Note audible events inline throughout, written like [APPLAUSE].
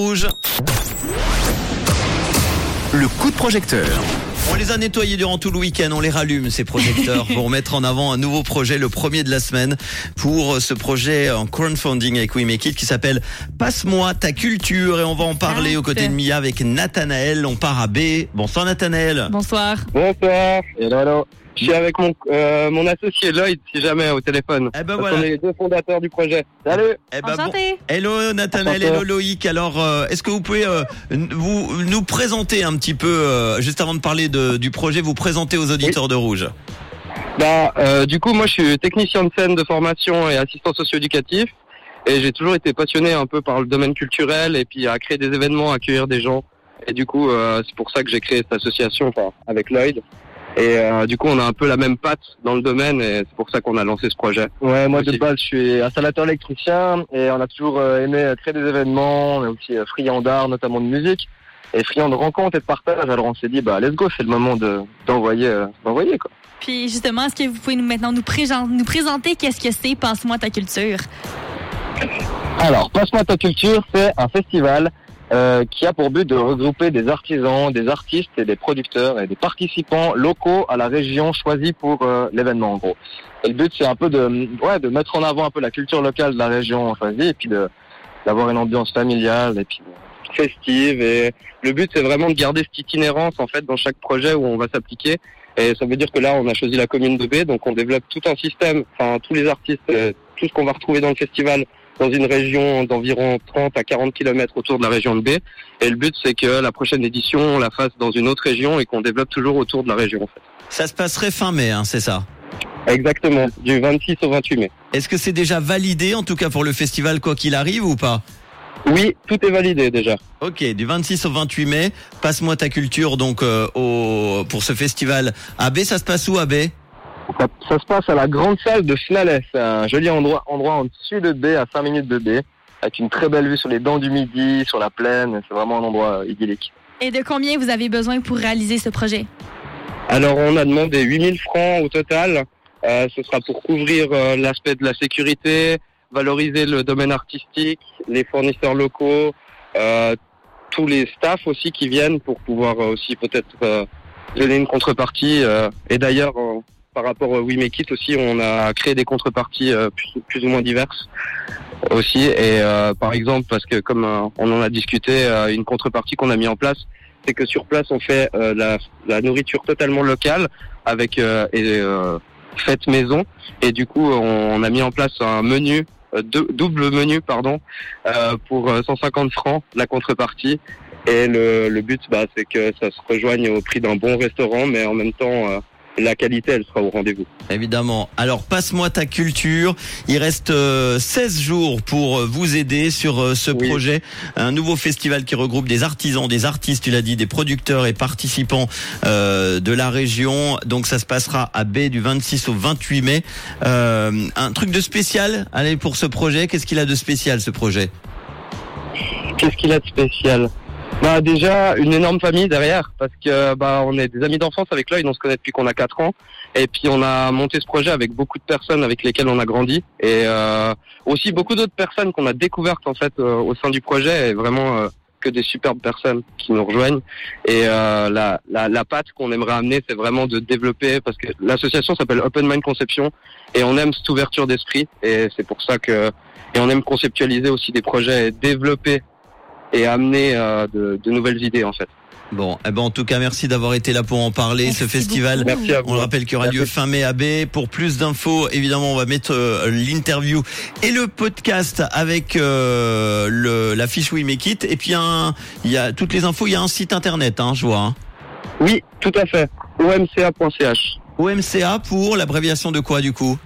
Rouge. Le coup de projecteur. On les a nettoyés durant tout le week-end, on les rallume ces projecteurs [LAUGHS] pour mettre en avant un nouveau projet, le premier de la semaine, pour ce projet en crowdfunding avec We Make It qui s'appelle Passe-moi ta culture et on va en parler aux côtés de Mia avec Nathanaël. On part à B. Bonsoir Nathanaël. Bonsoir. Bonsoir. Hello, hello. Je suis avec mon, euh, mon associé Lloyd, si jamais, au téléphone. Eh ben voilà. qu'on est les deux fondateurs du projet. Salut Eh ben bon. Hello Nathanaël, hello Loïc. Alors, euh, est-ce que vous pouvez euh, vous nous présenter un petit peu, euh, juste avant de parler de- du projet, vous présenter aux auditeurs de Rouge? Bah, euh, du coup, moi, je suis technicien de scène de formation et assistant socio-éducatif. Et j'ai toujours été passionné un peu par le domaine culturel et puis à créer des événements, accueillir des gens. Et du coup, euh, c'est pour ça que j'ai créé cette association enfin, avec Lloyd. Et euh, du coup, on a un peu la même patte dans le domaine et c'est pour ça qu'on a lancé ce projet. Ouais, moi de base je suis installateur électricien et on a toujours euh, aimé euh, créer des événements, on est aussi friand d'art, notamment de musique, et friand de rencontres et de partage. Alors on s'est dit bah let's go, c'est le moment de d'envoyer euh, d'envoyer quoi. Puis justement, est-ce que vous pouvez nous maintenant nous, nous présenter qu'est-ce que c'est Passe-moi ta culture? Alors passe-moi ta culture, c'est un festival euh, qui a pour but de regrouper des artisans, des artistes et des producteurs et des participants locaux à la région choisie pour euh, l'événement en gros. Et le but c'est un peu de ouais de mettre en avant un peu la culture locale de la région choisie et puis d'avoir une ambiance familiale et puis festive et le but c'est vraiment de garder cette itinérance en fait dans chaque projet où on va s'appliquer et ça veut dire que là on a choisi la commune de B donc on développe tout un système enfin tous les artistes euh, tout ce qu'on va retrouver dans le festival dans une région d'environ 30 à 40 km autour de la région de B et le but c'est que la prochaine édition on la fasse dans une autre région et qu'on développe toujours autour de la région en fait. Ça se passerait fin mai, hein, c'est ça? Exactement, du 26 au 28 mai. Est-ce que c'est déjà validé, en tout cas pour le festival, quoi qu'il arrive ou pas? Oui, tout est validé déjà. Ok, du 26 au 28 mai, passe-moi ta culture donc euh, au, pour ce festival à B. Ça se passe où à B? Ça, ça se passe à la grande salle de. C'est un joli endroit, endroit en dessus de B, à 5 minutes de B, avec une très belle vue sur les dents du midi, sur la plaine. C'est vraiment un endroit euh, idyllique. Et de combien vous avez besoin pour réaliser ce projet? Alors on a demandé 8000 francs au total. Euh, ce sera pour couvrir euh, l'aspect de la sécurité, valoriser le domaine artistique, les fournisseurs locaux, euh, tous les staffs aussi qui viennent pour pouvoir euh, aussi peut-être euh, donner une contrepartie. euh. et d'ailleurs, par rapport au We Make It aussi, on a créé des contreparties euh, plus, ou moins diverses aussi. Et euh, par exemple, parce que comme euh, on en a discuté, une contrepartie qu'on a mis en place, c'est que sur place on fait la, nourriture totalement locale avec et faite maison et du coup on, a mis en place un menu double menu pardon pour euh, 150 francs la contrepartie et le, but bah, c'est que ça se rejoigne au prix d'un bon restaurant mais en même temps la qualité elle sera au rendez-vous. Évidemment. Alors passe-moi ta culture. Il reste euh, 16 jours pour euh, vous aider sur euh, ce Oui. projet. Un nouveau festival qui regroupe des artisans, des artistes, tu l'as dit, des producteurs et participants euh, de la région. Donc ça se passera à B du 26 au 28 mai. Euh, un truc de spécial, allez pour ce projet? Qu'est-ce qu'il a de spécial ce projet? Qu'est-ce qu'il a de spécial? Bah déjà une énorme famille derrière parce que bah on est des amis d'enfance avec Lloyd, on se connaît depuis qu'on a 4 ans. Et puis on a monté ce projet avec beaucoup de personnes avec lesquelles on a grandi. Et euh, aussi beaucoup d'autres personnes qu'on a découvertes en fait euh, au sein du projet. Et vraiment euh, que des superbes personnes qui nous rejoignent. Et euh, la, la, la patte qu'on aimerait amener c'est vraiment de développer parce que l'association s'appelle Open Mind Conception. Et on aime cette ouverture d'esprit. Et c'est pour ça que et on aime conceptualiser aussi des projets et développer et amener euh, de, de nouvelles idées en fait. Bon, eh ben en tout cas, merci d'avoir été là pour en parler. Merci ce festival. Merci à On vous. le rappelle qu'il y aura lieu fin mai à B. Pour plus d'infos, évidemment, on va mettre euh, l'interview et le podcast avec euh, le, la fiche We Make It. Et puis, il y a toutes les infos. Il y a un site internet, hein, je vois. Hein. Oui, tout à fait. omca.ch. OMCA pour l'abréviation de quoi, du coup?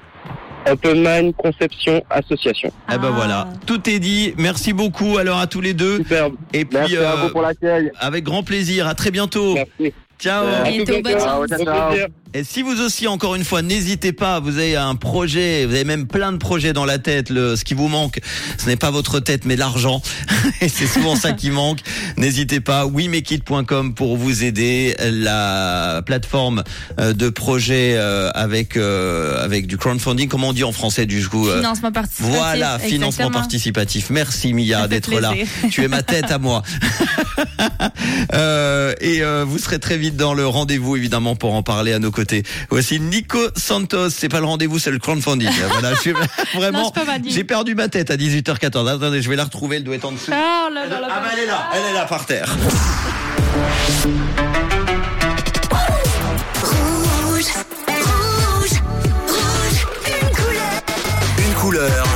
Open Conception Association. Eh ben Ah. voilà, tout est dit. Merci beaucoup alors à tous les deux. Superbe. Et puis, Merci à euh, vous pour l'accueil. avec grand plaisir. À très bientôt. Merci. Ciao. Bientôt, bonne chance. Ciao, ciao. Et si vous aussi, encore une fois, n'hésitez pas, vous avez un projet, vous avez même plein de projets dans la tête, le, ce qui vous manque, ce n'est pas votre tête, mais l'argent. [LAUGHS] Et c'est souvent ça qui manque. N'hésitez pas, wemekit.com pour vous aider. La plateforme euh, de projet euh, avec euh, avec du crowdfunding, comment on dit en français du coup Financement participatif. Voilà, financement exactement. participatif. Merci Mia d'être là. Tu es ma tête à moi. [LAUGHS] [LAUGHS] Euh, et euh, vous serez très vite dans le rendez-vous évidemment pour en parler à nos côtés. Voici Nico Santos. C'est pas le rendez-vous, c'est le crowdfunding. [LAUGHS] Voilà, je suis Non, vraiment. J'ai perdu ma tête à 18h14. Attendez, je vais la retrouver. Elle doit être en dessous. Oh là là là Ah bah elle est là, elle est là par terre. Rouge, rouge, rouge, une couleur, Une couleur,